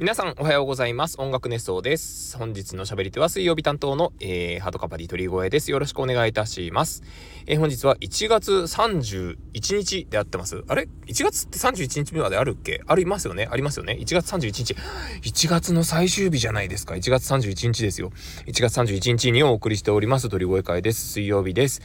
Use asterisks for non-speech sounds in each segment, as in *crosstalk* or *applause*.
皆さんおはようございます。音楽熱奏です。本日の喋り手は水曜日担当の、えー、ハートカバディ鳥越です。よろしくお願いいたします。えー、本日は1月31日であってます。あれ ?1 月って31日目まであるっけ？ありますよね？ありますよね ?1 月31日。1月の最終日じゃないですか。1月31日ですよ。1月31日にお送りしております鳥越会です。水曜日です。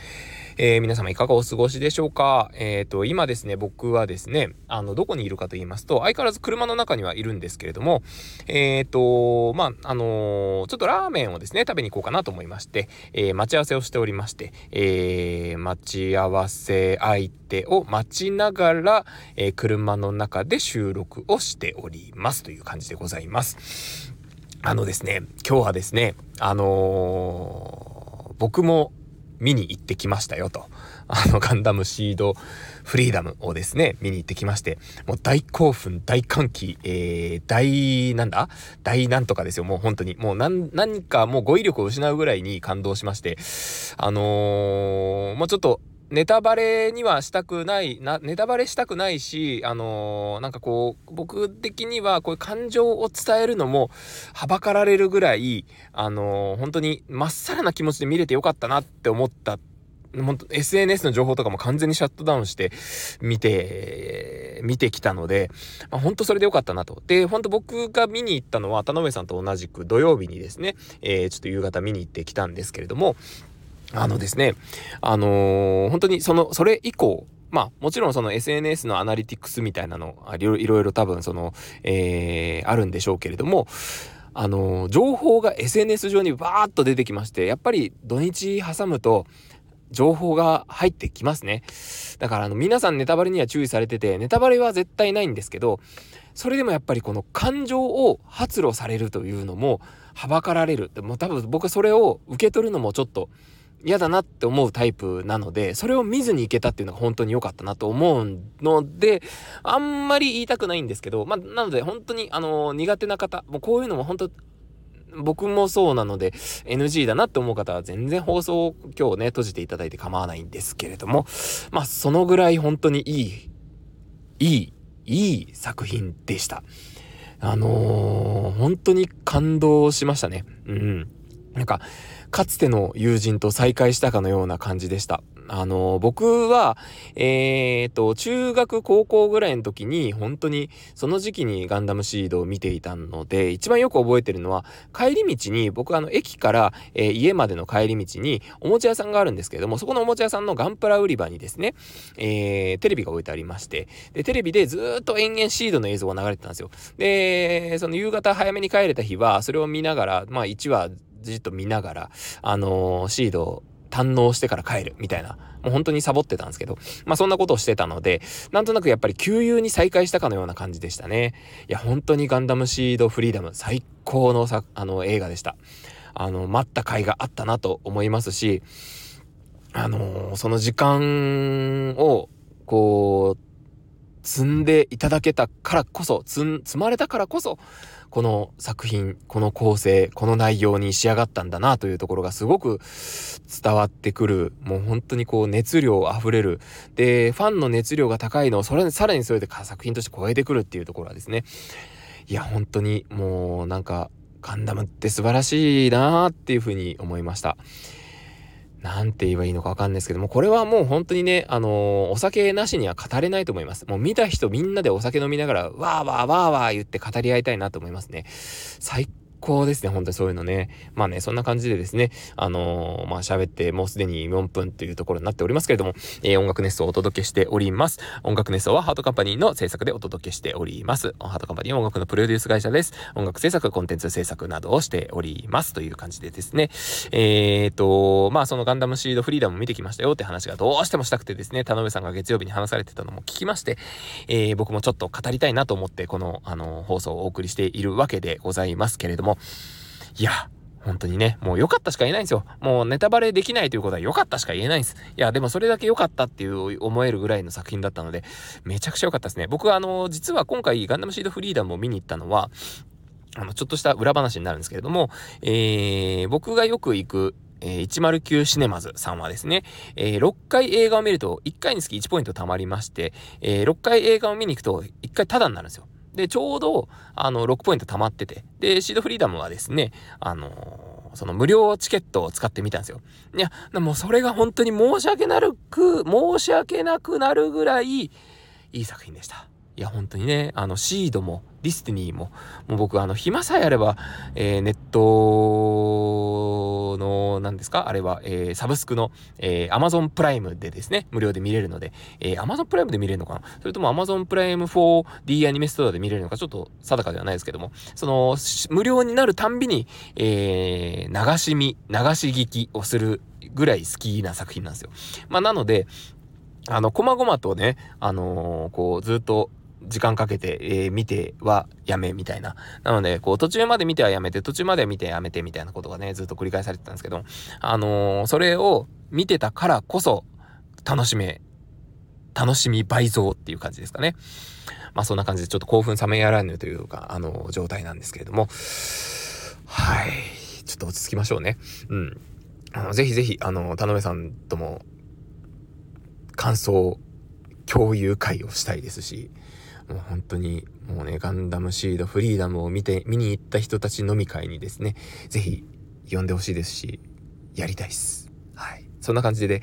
えー、皆様いかがお過ごしでしょうか？えっ、ー、と、今ですね、僕はですね、あの、どこにいるかと言いますと、相変わらず車の中にはいるんですけれども、えっ、ー、と、まあ、あのちょっとラーメンをですね、食べに行こうかなと思いまして、え待ち合わせをしておりまして、え待ち合わせ相手を待ちながら、え車の中で収録をしておりますという感じでございます。あのですね、今日はですね、あの僕も見に行ってきましたよと。あの、ガンダムシードフリーダムをですね、見に行ってきまして、もう大興奮、大歓喜、えー、大、なんだ？大なんとかですよ、もう本当に。もう何、何かもう語彙力を失うぐらいに感動しまして、あのー、もうちょっと、ネタバレにはしたくない、な、ネタバレしたくないし、あのー、なんかこう、僕的にはこういう感情を伝えるのも、はばかられるぐらい、あのー、本当にまっさらな気持ちで見れてよかったなって思った SNS の情報とかも完全にシャットダウンして見て、見てきたので、まあ、本当それでよかったなと。で、本当僕が見に行ったのは田上さんと同じく土曜日にですね、えー、ちょっと夕方見に行ってきたんですけれども、あのですね、あのー、本当にその、それ以降、まあ、もちろんその SNS のアナリティクスみたいなの、いろいろ多分その、えー、あるんでしょうけれども、あのー、情報が SNS 上にバーッと出てきまして、やっぱり土日挟むと、情報が入ってきますね。だからあの皆さんネタバレには注意されてて、ネタバレは絶対ないんですけど、それでもやっぱりこの感情を発露されるというのもはばかられる。もう多分僕はそれを受け取るのもちょっと嫌だなって思うタイプなので、それを見ずに行けたっていうのが本当に良かったなと思うので、あんまり言いたくないんですけど、まあ、なので本当に、あの、苦手な方、もうこういうのも本当、僕もそうなので NG だなって思う方は全然放送を今日ね、閉じていただいて構わないんですけれども、まあ、そのぐらい本当にいい、いい、いい作品でした。あのー、本当に感動しましたね。うん。なんか、かつての友人と再会したかのような感じでした。あの、僕は、えー、と、中学高校ぐらいの時に、本当にその時期にガンダムシードを見ていたので、一番よく覚えてるのは、帰り道に、僕はあの、駅から、えー、家までの帰り道に、おもちゃ屋さんがあるんですけれども、そこのおもちゃ屋さんのガンプラ売り場にですね、えー、テレビが置いてありまして、で、テレビでずっと延々シードの映像が流れてたんですよ。で、その夕方早めに帰れた日は、それを見ながら、まあ1話じっと見ながら、あのー、シードを堪能してから帰るみたいな、もう本当にサボってたんですけど、まあそんなことをしてたので、なんとなくやっぱり旧友に再会したかのような感じでしたね。いや、本当にガンダムシードフリーダム最高のさあの映画でした。あの、待った甲斐があったなと思いますし、あのー、その時間を、こう、積んでいただけたからこそ、積まれたからこそ、この作品、この構成、この内容に仕上がったんだなというところがすごく伝わってくる、もう本当にこう熱量あふれる。で、ファンの熱量が高いのをそれさらにそれで作品として超えてくるっていうところはですね、いや、本当にもうなんか、ガンダムって素晴らしいなーっていうふうに思いました。なんて言えばいいのかわかんないですけども、これはもう本当にね、あのー、お酒なしには語れないと思います。もう見た人みんなでお酒飲みながら、わーわーわーわー言って語り合いたいなと思いますね。最高ですね、本当にそういうのね。まあね、そんな感じでですね、あのー、まあ喋ってもうすでに4分というところになっておりますけれども、えー、音楽熱奏をお届けしております。音楽熱奏はハートカンパニーの制作でお届けしております。ハートカンパニーは音楽のプロデュース会社です。音楽制作、コンテンツ制作などをしておりますという感じでですね、えーと、まあそのガンダムシードフリーダム見てきましたよって話がどうしてもしたくてですね、田辺さんが月曜日に話されてたのも聞きまして、えー、僕もちょっと語りたいなと思ってこの、あの、放送をお送りしているわけでございますけれども、いや、本当にね、もう良かったしか言えないんですよ。もうネタバレできないということは良かったしか言えないんです。いや、でもそれだけ良かったっていう思えるぐらいの作品だったので、めちゃくちゃ良かったですね。僕はあの、実は今回ガンダムシードフリーダムを見に行ったのは、あの、ちょっとした裏話になるんですけれども、えー、僕がよく行く、えー、109シネマズさんはですね、えー、6回映画を見ると1回につき1ポイント貯まりまして、えー、6回映画を見に行くと1回タダになるんですよ。で、ちょうど、あの、6ポイント溜まってて、で、シードフリーダムはですね、あのー、その無料チケットを使ってみたんですよ。いや、もうそれが本当に申し訳なく、申し訳なくなるぐらい、いい作品でした。いや、本当にね、あの、シードも、ディスティニーも、もう僕、あの、暇さえあれば、えー、ネットの、何ですか？あれは、えー、サブスクの、えー、Amazon プライムでですね、無料で見れるので、えー、Amazon プライムで見れるのかな？それとも Amazon プライム 4D アニメストアで見れるのか？ちょっと定かではないですけども、その、無料になるたんびに、えー、流し見、流し聞きをするぐらい好きな作品なんですよ。まあ、なので、あの、こまごまとね、あのー、こう、ずっと時間かけて、えー、見てはやめみたいな。なので、こう、途中まで見てはやめて、途中まで見てやめてみたいなことがね、ずっと繰り返されてたんですけど、あのー、それを見てたからこそ、楽しめ、楽しみ倍増っていう感じですかね。まあそんな感じでちょっと興奮冷めやらぬというか、あのー、状態なんですけれども、はい。ちょっと落ち着きましょうね。うん。あの、ぜひぜひ、あの、田辺さんとも感想共有会をしたいですし、もう本当にもうね、ガンダムシード、フリーダムを見て、見に行った人たち飲み会にですね、是非呼んでほしいですし、やりたいっす。そんな感じで、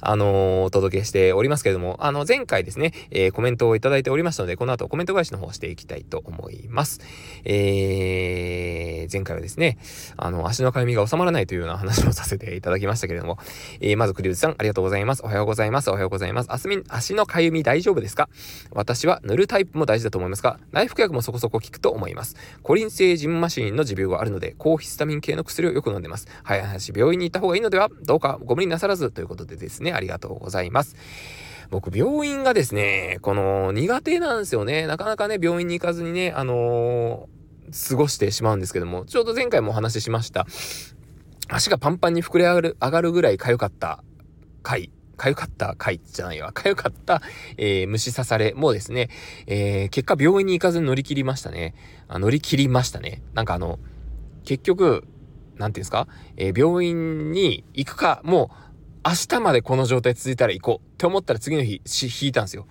あのー、お届けしておりますけれども、あの、前回ですね、えー、コメントをいただいておりましたので、この後コメント返しの方をしていきたいと思います。えー、前回はですね、あの、足のかゆみが収まらないというような話をさせていただきましたけれども、えー、まず、クリウズさん、ありがとうございます。おはようございます。おはようございます。あすみ、足のかゆみ大丈夫ですか？私は塗るタイプも大事だと思いますが、内服薬もそこそこ効くと思います。コリン性ジンマシンの持病があるので、高ヒスタミン系の薬をよく飲んでます。早い話、病院に行った方がいいのでは？どうかご無理なさらずということでですね、ありがとうございます。僕、病院がですね、この苦手なんですよね。なかなかね、病院に行かずにね、あのー、過ごしてしまうんですけども、ちょうど前回もお話ししました。足がパンパンに膨れ上がる、上がるぐらい痒かった回。痒かった回じゃないわ。痒かった、えー、虫刺されもですね、えー、結果病院に行かずに乗り切りましたね。あ乗り切りましたね。なんかあの、結局、なんていうんですか、えー、病院に行くか、もう、明日までこの状態続いたら行こうって思ったら次の日、引いたんですよ。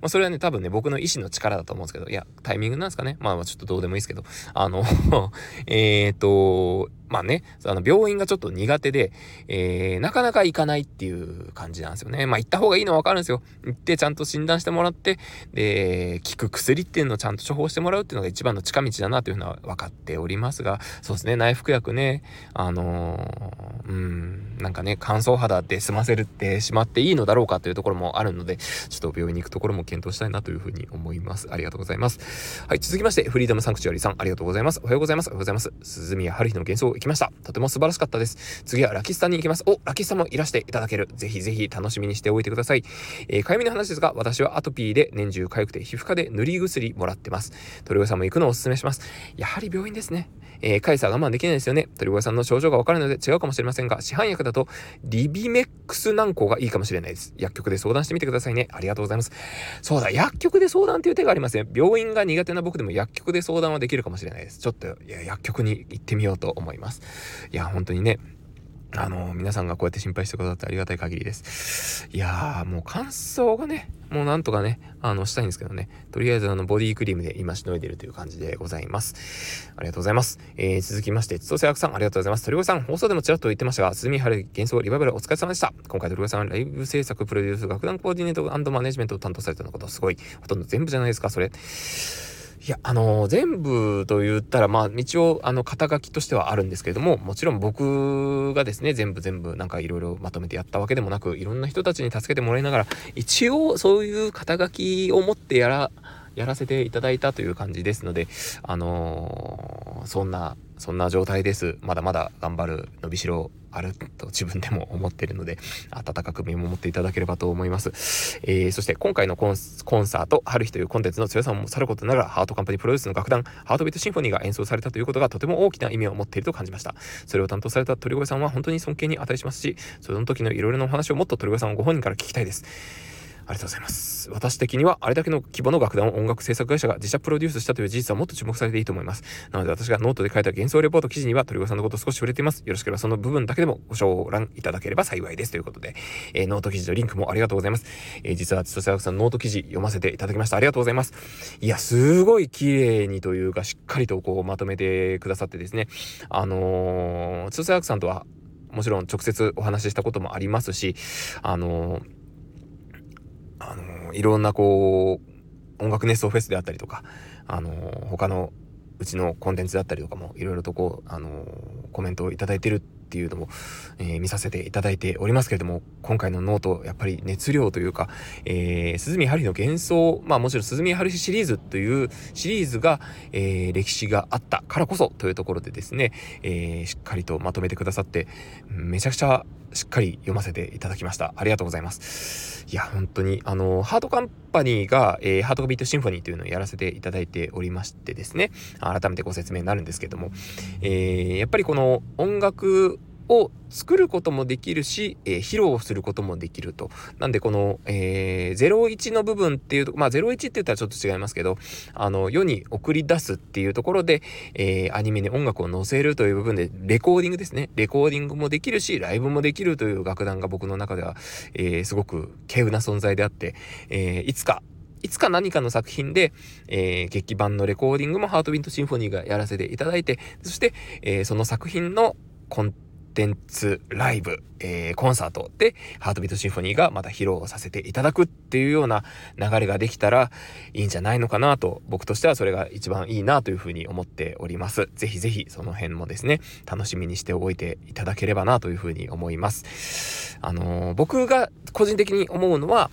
まあ、それはね、多分ね、僕の意志の力だと思うんですけど、いや、タイミングなんですかね。まあ、ちょっとどうでもいいですけど、あの *laughs* えっと、まあね、あの病院がちょっと苦手で、えー、なかなか行かないっていう感じなんですよね。まあ行った方がいいのはわかるんですよ。行ってちゃんと診断してもらって、で、効く薬っていうのをちゃんと処方してもらうっていうのが一番の近道だなというのは分かっておりますが、そうですね、内服薬ね、あのー、うん、なんかね、乾燥肌で済ませるってしまっていいのだろうかというところもあるので、ちょっと病院に行くところも検討したいなというふうに思います。ありがとうございます。はい、続きまして、フリーダムサンクチュアリさん、ありがとうございます。おはようございます。おはようございます。鈴宮春日の幻想行きました。とても素晴らしかったです。次はラキスタンに行きます。お、ラキスタンもいらしていただける。ぜひぜひ楽しみにしておいてください。えー、かゆみの話ですが、私はアトピーで年中痒くて皮膚科で塗り薬もらってます。鳥越さんも行くのをお勧めします。やはり病院ですね。えー、かゆさ我慢できないですよね。鳥越さんの症状がわかるので違うかもしれませんが、市販薬だとリビメックス軟膏がいいかもしれないです。薬局で相談してみてくださいね。ありがとうございます。そうだ、薬局で相談という手がありますね。病院が苦手な僕でも薬局で相談はできるかもしれないです。ちょっと、いや、薬局に行ってみようと思います。いや、本当にね、あの、皆さんがこうやって心配してくださってありがたい限りです。いやー、もう感想がね、もうなんとかね、あの、したいんですけどね。とりあえずあの、ボディクリームで今しのいでるという感じでございます。ありがとうございます。えー、続きまして、千歳役さん、ありがとうございます。鳥越さん、放送でもちらっと言ってましたが、鈴見春幻想リバイバルお疲れ様でした。今回鳥越さんは、ライブ制作、プロデュース、楽団コーディネートマネジメントを担当されたのことすごい。ほとんど全部じゃないですか、それ。いや、あのー、全部と言ったら、まあ、一応、あの、肩書きとしてはあるんですけれども、もちろん僕がですね、全部全部、なんかいろいろまとめてやったわけでもなく、いろんな人たちに助けてもらいながら、一応、そういう肩書きを持ってやら、やらせていただいたという感じですので、あのー、そんな、そんな状態です。まだまだ頑張る伸びしろあると自分でも思ってるので、温かく見守っていただければと思います。えー、そして今回のコンサート、春日というコンテンツの強さもさることながら、ハートカンパニープロデュースの楽団、ハートビートシンフォニーが演奏されたということがとても大きな意味を持っていると感じました。それを担当された鳥越さんは本当に尊敬に値しますし、その時のいろいろなお話をもっと鳥越さんをご本人から聞きたいです。ありがとうございます。私的には、あれだけの規模の楽団を音楽制作会社が自社プロデュースしたという事実はもっと注目されていいと思います。なので私がノートで書いた弦奏レポート記事には、鳥越さんのこと少し触れています。よろしければその部分だけでもご笑覧いただければ幸いです。ということで、えー、ノート記事のリンクもありがとうございます。えー、実は、千歳さんノート記事読ませていただきました。ありがとうございます。いや、すごい綺麗にというか、しっかりとこうまとめてくださってですね、あのー、千歳さんとはもちろん直接お話ししたこともありますし、あのーあのいろんなこう音楽熱奏フェスであったりとかあの他のうちのコンテンツだったりとかもいろいろとこうあのコメントを頂いてるっていうのも、えー、見させていただいておりますけれども今回のノートやっぱり熱量というか、えー、涼宮ハルヒの弦奏まあもちろん涼宮ハルヒシリーズというシリーズが、えー、歴史があったからこそというところでですね、えー、しっかりとまとめてくださってめちゃくちゃしっかり読ませていただきました。ありがとうございます。いや、本当に、あの、ハートカンパニーが、えー、ハートビートシンフォニーというのをやらせていただいておりましてですね、改めてご説明になるんですけども、えー、やっぱりこの音楽を作ることもできるし、えー、披露することもできると。なんでこの、えー、01の部分っていうと、まあ01って言ったらちょっと違いますけど、あの、世に送り出すっていうところで、えー、アニメに音楽を載せるという部分で、レコーディングですね。レコーディングもできるし、ライブもできるという楽団が僕の中では、えー、すごく稀有な存在であって、え、いつかいつか何かの作品で、えー、劇伴のレコーディングもハートビートシンフォニーがやらせていただいて、そして、えー、その作品のコンテンツライブ、えー、コンサートでハートビートシンフォニーがまた披露させていただくっていうような流れができたらいいんじゃないのかなと僕としてはそれが一番いいなというふうに思っております。ぜひぜひその辺もですね楽しみにしておいていただければなというふうに思います。あのー、僕が個人的に思うのは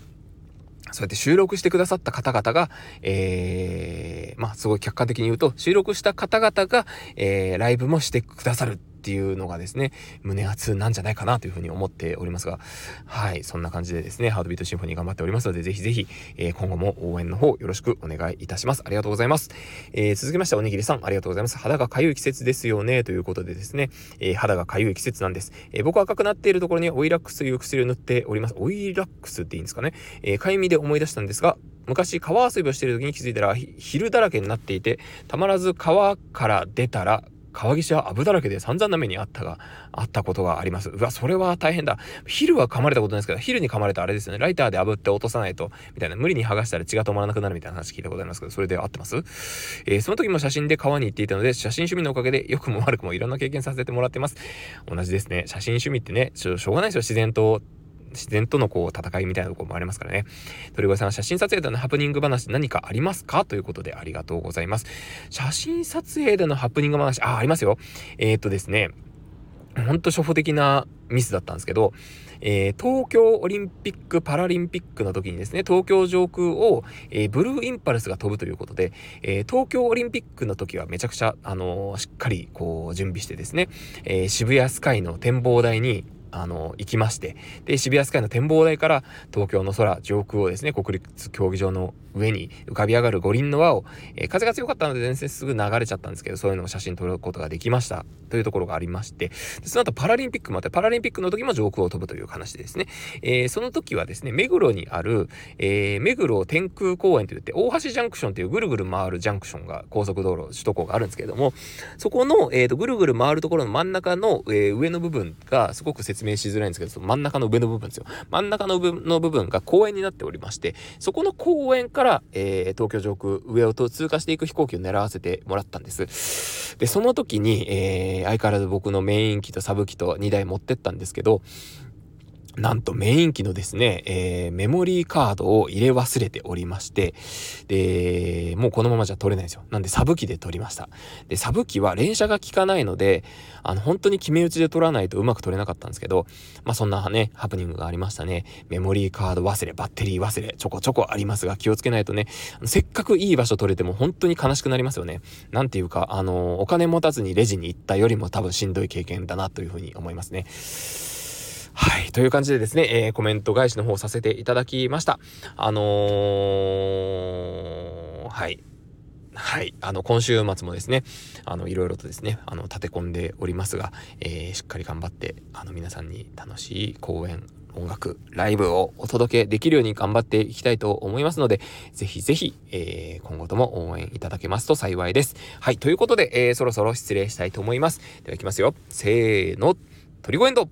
そうやって収録してくださった方々が、えー、まあすごい客観的に言うと、収録した方々が、えー、ライブもしてくださるっていうのがですね、胸熱なんじゃないかなというふうに思っておりますが、はい、そんな感じでですね、ハートビートシンフォニー頑張っておりますので、ぜひぜひ、えー、今後も応援の方よろしくお願いいたします。ありがとうございます。えー、続きまして、おにぎりさん、ありがとうございます。肌が痒い季節ですよね、ということでですね、えー、肌が痒い季節なんです。え僕は赤くなっているところにオイラックスという薬を塗っております。オイラックスっていいんですかね。えー、痒みで思い出したんですが、昔川遊びをしている時に気づいたら昼だらけになっていてたまらず川から出たら川岸はアブだらけで散々な目にあったが、あったことがあります。うわ、それは大変だ。昼は噛まれたことないですけど、昼に噛まれたあれですよね。ライターで炙って落とさないと、みたいな。無理に剥がしたら血が止まらなくなるみたいな話聞いたことありますけど、それで合ってます？えー、その時も写真で川に行っていたので、写真趣味のおかげで良くも悪くもいろんな経験させてもらってます。同じですね。写真趣味ってね、しょうがないですよ。自然と自然とのこう戦いみたいなところもありますからね。鳥越さん、写真撮影でのハプニング話何かありますか？ということでありがとうございます。写真撮影でのハプニング話、あ、ありますよ。えー、っとですね、ほんと初歩的なミスだったんですけど、えー、東京オリンピック・パラリンピックの時にですね、東京上空を、えー、ブルーインパルスが飛ぶということで、えー、東京オリンピックの時はめちゃくちゃ、あのしっかりこう準備してですね、え渋谷スカイの展望台にあの、行きまして、で、渋谷スカイの展望台から東京の空、上空をですね、国立競技場の上に浮かび上がる五輪の輪を、えー、風が強かったので全然すぐ流れちゃったんですけど、そういうのを写真撮ることができました。というところがありまして、その後パラリンピックもあって、パラリンピックの時も上空を飛ぶという話ですね、えー、その時はですね、目黒にある、えー、目黒天空公園といって、大橋ジャンクションというぐるぐる回るジャンクションが高速道路、首都高があるんですけれども、そこの、えーと、ぐるぐる回るところの真ん中の、え、上の部分がすごく説明しづらいんですけど、その真ん中の上の部分ですよ。真ん中の部分が公園になっておりまして、そこの公園から、えー、東京上空上を通過していく飛行機を狙わせてもらったんです。で、その時に、えー、相変わらず僕のメイン機とサブ機と2台持ってったんですけど、なんとメイン機のですね、えー、メモリーカードを入れ忘れておりまして、で、もうこのままじゃ取れないんですよ。なんでサブ機で取りました。で、サブ機は連射が効かないので、あの、本当に決め打ちで取らないとうまく取れなかったんですけど、まあそんなね、ハプニングがありましたね。メモリーカード忘れ、バッテリー忘れ、ちょこちょこありますが気をつけないとね、せっかくいい場所取れても本当に悲しくなりますよね。なんていうか、あの、お金持たずにレジに行ったよりも多分しんどい経験だなというふうに思いますね。はい。という感じでですね、えー、コメント返しの方させていただきました。あのー、はい。はい。あの、今週末もですね、あの、いろいろとですね、あの、立て込んでおりますが、えー、しっかり頑張って、あの、皆さんに楽しい公演音楽、ライブをお届けできるように頑張っていきたいと思いますので、ぜひぜひ、えー、今後とも応援いただけますと幸いです。はい、ということで、えー、そろそろ失礼したいと思います。では行きますよ。せーの、トリゴエンド